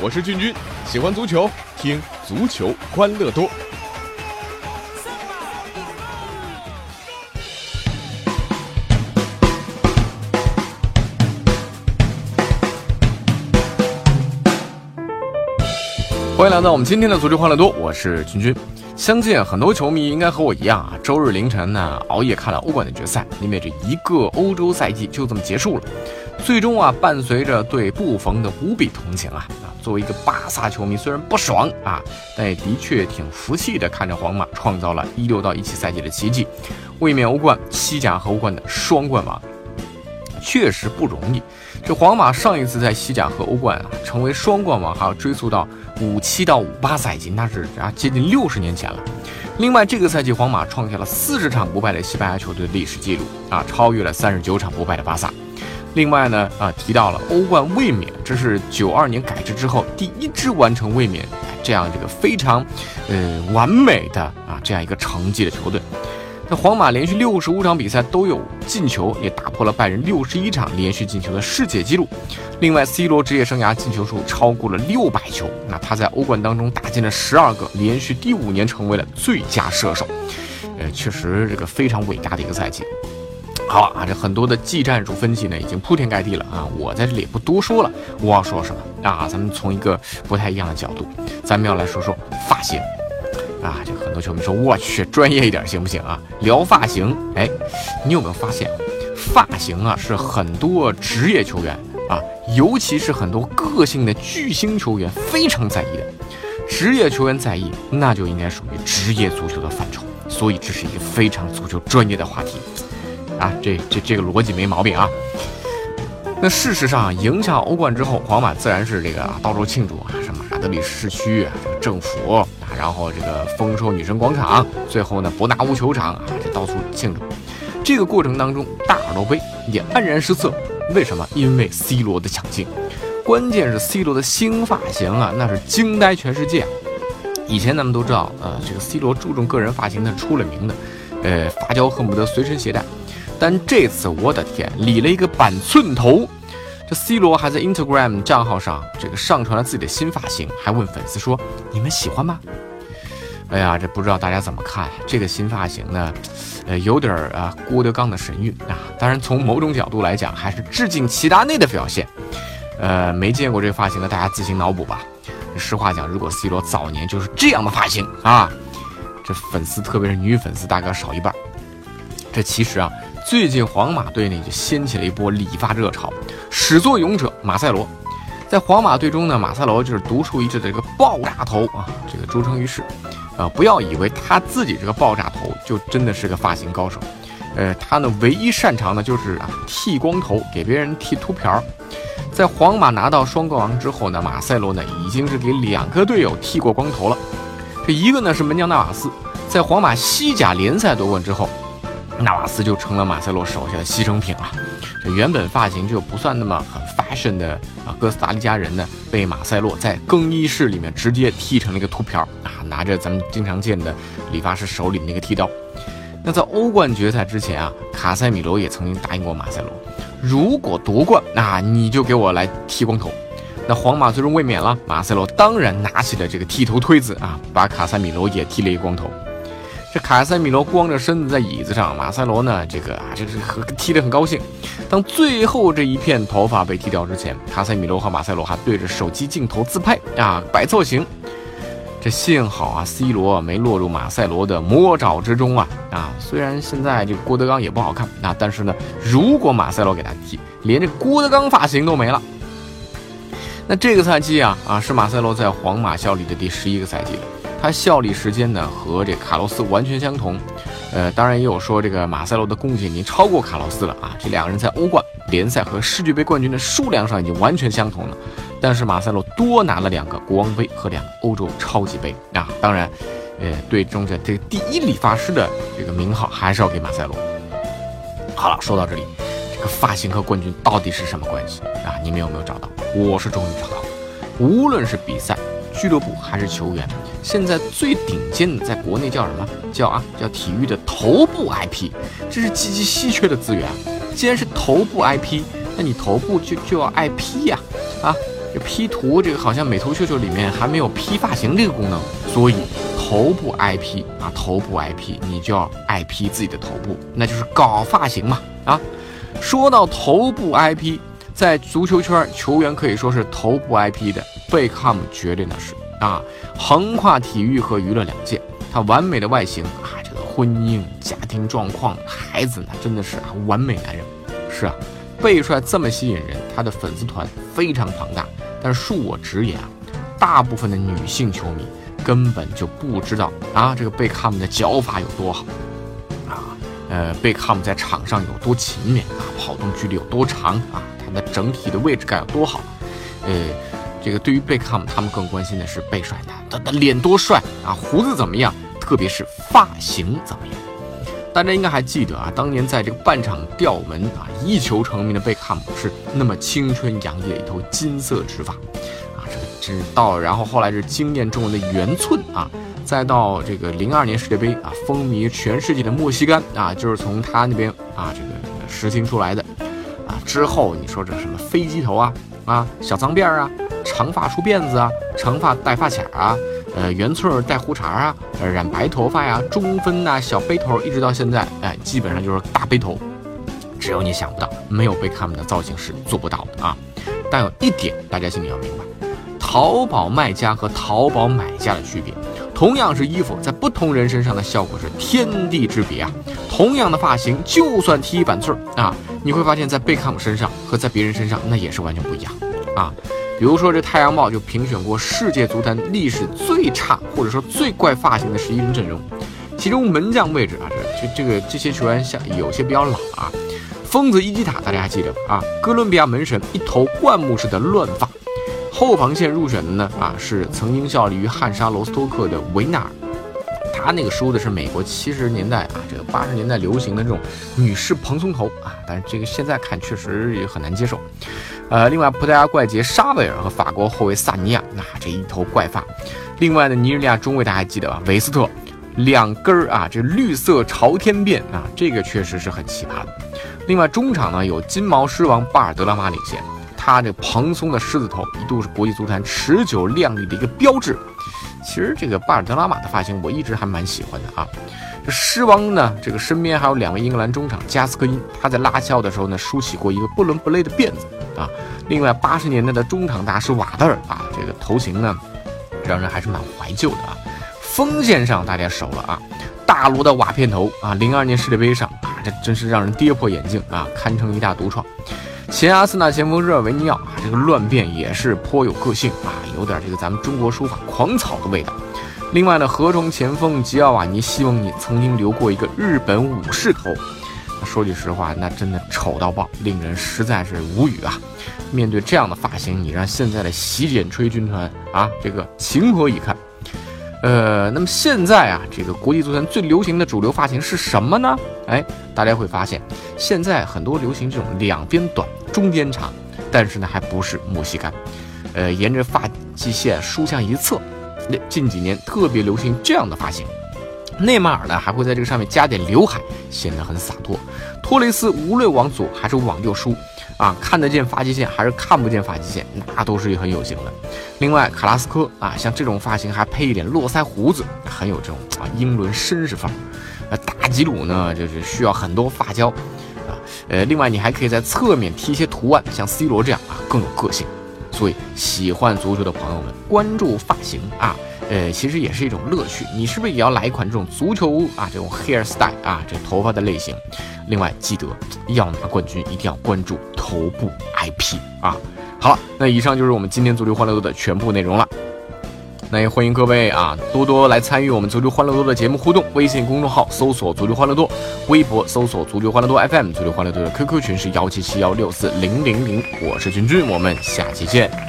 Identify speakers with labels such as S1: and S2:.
S1: 我是俊君，喜欢足球，听足球欢乐多。欢迎来到我们今天的足球欢乐多，我是君君。相信很多球迷应该和我一样啊，周日凌晨呢熬夜看了欧冠的决赛，因为这一个欧洲赛季就这么结束了。最终啊，伴随着对布冯的无比同情啊啊，作为一个巴萨球迷，虽然不爽啊，但也的确挺服气的，看着皇马创造了一六到一七赛季的奇迹，卫冕欧冠、西甲和欧冠的双冠王，确实不容易。这皇马上一次在西甲和欧冠啊成为双冠王，还要追溯到五七到五八赛季，那是啊接近六十年前了。另外，这个赛季皇马创下了四十场不败的西班牙球队历史记录啊，超越了三十九场不败的巴萨。另外呢，啊，提到了欧冠卫冕，这是九二年改制之后第一支完成卫冕这样这个非常，呃，完美的啊这样一个成绩的球队。那皇马连续六十五场比赛都有进球，也打破了拜仁六十一场连续进球的世界纪录。另外，C 罗职业生涯进球数超过了六百球，那他在欧冠当中打进了十二个，连续第五年成为了最佳射手。呃，确实这个非常伟大的一个赛季。好啊，这很多的技战术分析呢，已经铺天盖地了啊！我在这里也不多说了。我要说什么啊？咱们从一个不太一样的角度，咱们要来说说发型啊！这很多球迷说，我去，专业一点行不行啊？聊发型，哎，你有没有发现，发型啊是很多职业球员啊，尤其是很多个性的巨星球员非常在意的。职业球员在意，那就应该属于职业足球的范畴。所以这是一个非常足球专业的话题。啊，这这这个逻辑没毛病啊。那事实上，赢下欧冠之后，皇马自然是这个到处庆祝啊，什么德里市区、这个政府啊，然后这个丰收女神广场，最后呢伯纳乌球场啊，这到处庆祝。这个过程当中，大耳朵杯也黯然失色。为什么？因为 C 罗的抢镜，关键是 C 罗的新发型啊，那是惊呆全世界。以前咱们都知道，呃，这个 C 罗注重个人发型，那是出了名的，呃，发胶恨不得随身携带。但这次我的天，理了一个板寸头，这 C 罗还在 Instagram 账号上这个上传了自己的新发型，还问粉丝说：“你们喜欢吗？”哎呀，这不知道大家怎么看这个新发型呢？呃，有点儿啊郭德纲的神韵啊。当然，从某种角度来讲，还是致敬齐达内的表现。呃，没见过这个发型的，大家自行脑补吧。实话讲，如果 C 罗早年就是这样的发型啊，这粉丝特别是女粉丝大概少一半。这其实啊。最近皇马队呢就掀起了一波理发热潮，始作俑者马塞罗，在皇马队中呢，马塞罗就是独树一帜的这个爆炸头啊，这个著称于世。呃，不要以为他自己这个爆炸头就真的是个发型高手，呃，他呢唯一擅长的就是啊剃光头，给别人剃秃瓢。在皇马拿到双冠王之后呢，马塞罗呢已经是给两个队友剃过光头了。这一个呢是门将纳瓦斯，在皇马西甲联赛夺冠之后。纳瓦斯就成了马塞洛手下的牺牲品了。这原本发型就不算那么很 fashion 的啊，哥斯达黎加人呢，被马塞洛在更衣室里面直接剃成了一个秃瓢啊，拿着咱们经常见的理发师手里那个剃刀。那在欧冠决赛之前啊，卡塞米罗也曾经答应过马塞洛，如果夺冠，那你就给我来剃光头。那皇马最终卫冕了，马塞洛当然拿起了这个剃头推子啊，把卡塞米罗也剃了一光头。卡塞米罗光着身子在椅子上，马塞罗呢，这个啊，这是和踢得很高兴。当最后这一片头发被剃掉之前，卡塞米罗和马塞罗还对着手机镜头自拍啊，摆造型。这幸好啊，C 罗没落入马塞罗的魔爪之中啊啊！虽然现在这个郭德纲也不好看啊，但是呢，如果马塞罗给他剃，连这郭德纲发型都没了。那这个赛季啊啊，是马塞罗在皇马效力的第十一个赛季了。他效力时间呢和这卡洛斯完全相同，呃，当然也有说这个马塞洛的贡献已经超过卡洛斯了啊。这两个人在欧冠、联赛和世界杯冠军的数量上已经完全相同了，但是马塞洛多拿了两个国王杯和两个欧洲超级杯啊。当然，呃，队中的这个第一理发师的这个名号还是要给马塞洛。好了，说到这里，这个发型和冠军到底是什么关系啊？你们有没有找到？我是终于找到了，无论是比赛。俱乐部还是球员，现在最顶尖的，在国内叫什么叫啊？叫体育的头部 IP，这是极其稀缺的资源。既然是头部 IP，那你头部就就要 IP 呀，啊，这 P 图这个好像美图秀秀里面还没有 P 发型这个功能，所以头部 IP 啊，头部 IP 你就要 IP 自己的头部，那就是搞发型嘛，啊，说到头部 IP，在足球圈球员可以说是头部 IP 的贝克汉姆绝对那是啊，横跨体育和娱乐两界，他完美的外形啊，这个婚姻、家庭状况、孩子呢，真的是啊完美男人，是啊。贝帅这么吸引人，他的粉丝团非常庞大。但恕我直言啊，大部分的女性球迷根本就不知道啊，这个贝克汉姆的脚法有多好啊，呃，贝克汉姆在场上有多勤勉啊，跑动距离有多长啊，那整体的位置该有多好。呃，这个对于贝克汉姆，他们更关心的是贝帅他他的脸多帅啊，胡子怎么样，特别是发型怎么样。大家应该还记得啊，当年在这个半场吊门啊一球成名的贝克汉姆是那么青春洋溢的一头金色直发，啊，这个直到然后后来是惊艳众人的圆寸啊，再到这个零二年世界杯啊风靡全世界的莫西干啊，就是从他那边啊这个实行出来的之后你说这什么飞机头啊啊小脏辫啊长发梳辫子啊长发戴发卡啊。呃，圆寸带胡茬啊呃，染白头发呀，中分呐，小背头，一直到现在，哎，基本上就是大背头。只有你想不到，没有被他们的造型师做不到的啊。但有一点，大家心里要明白：淘宝卖家和淘宝买家的区别。同样是衣服，在不同人身上的效果是天地之别啊。同样的发型，就算剃一板寸啊，你会发现在贝克汉姆身上和在别人身上，那也是完全不一样啊。比如说，这《太阳报》就评选过世界足坛历史最差或者说最怪发型的十一人阵容，其中门将位置啊，这这这个这些球员像有些比较老啊。疯子伊基塔大家还记得吧？啊，哥伦比亚门神一头灌木式的乱发。后防线入选的呢啊，是曾经效力于汉莎罗斯托克的维纳尔。他那个梳的是美国七十年代啊，这个八十年代流行的这种女士蓬松头啊，但是这个现在看确实也很难接受。呃，另外葡萄牙怪杰沙维尔和法国后卫萨尼亚，那这一头怪发。另外呢，尼日利亚中卫大家还记得吧？韦斯特两根儿啊，这绿色朝天辫啊，这个确实是很奇葩的。另外中场呢，有金毛狮王巴尔德拉马领衔，他这蓬松的狮子头一度是国际足坛持久靓丽的一个标志。其实这个巴尔德拉马的发型我一直还蛮喜欢的啊。这狮王呢，这个身边还有两位英格兰中场加斯科因，他在拉肖的时候呢梳起过一个不伦不类的辫子啊。另外八十年代的中场大师瓦德尔啊，这个头型呢，让人还是蛮怀旧的啊。锋线上大家熟了啊，大罗的瓦片头啊，零二年世界杯上啊，这真是让人跌破眼镜啊，堪称一大独创。前阿森纳前锋热尔维尼奥啊，这个乱变也是颇有个性啊，有点这个咱们中国书法狂草的味道。另外呢，河中前锋吉奥瓦尼希望你曾经留过一个日本武士头。说句实话，那真的丑到爆，令人实在是无语啊！面对这样的发型，你让现在的洗剪吹军团啊，这个情何以堪？呃，那么现在啊，这个国际足坛最流行的主流发型是什么呢？哎，大家会发现，现在很多流行这种两边短、中间长，但是呢，还不是莫西干，呃，沿着发际线梳向一侧。那近几年特别流行这样的发型。内马尔呢，还会在这个上面加点刘海，显得很洒脱。托雷斯无论往左还是往右梳。啊，看得见发际线还是看不见发际线，那都是很有型的。另外，卡拉斯科啊，像这种发型还配一点络腮胡子，很有这种啊英伦绅士范儿。呃，大吉鲁呢，就是需要很多发胶啊。呃，另外你还可以在侧面贴一些图案，像 C 罗这样啊，更有个性。所以，喜欢足球的朋友们，关注发型啊。呃，其实也是一种乐趣。你是不是也要来一款这种足球啊，这种 hair style 啊，这头发的类型？另外，记得要拿冠军，一定要关注头部 IP 啊。好了，那以上就是我们今天足球欢乐多的全部内容了。那也欢迎各位啊，多多来参与我们足球欢乐多的节目互动。微信公众号搜索足球欢乐多，微博搜索足球欢乐多 FM，足球欢乐多的 QQ 群是幺七七幺六四零零零。我是君君，我们下期见。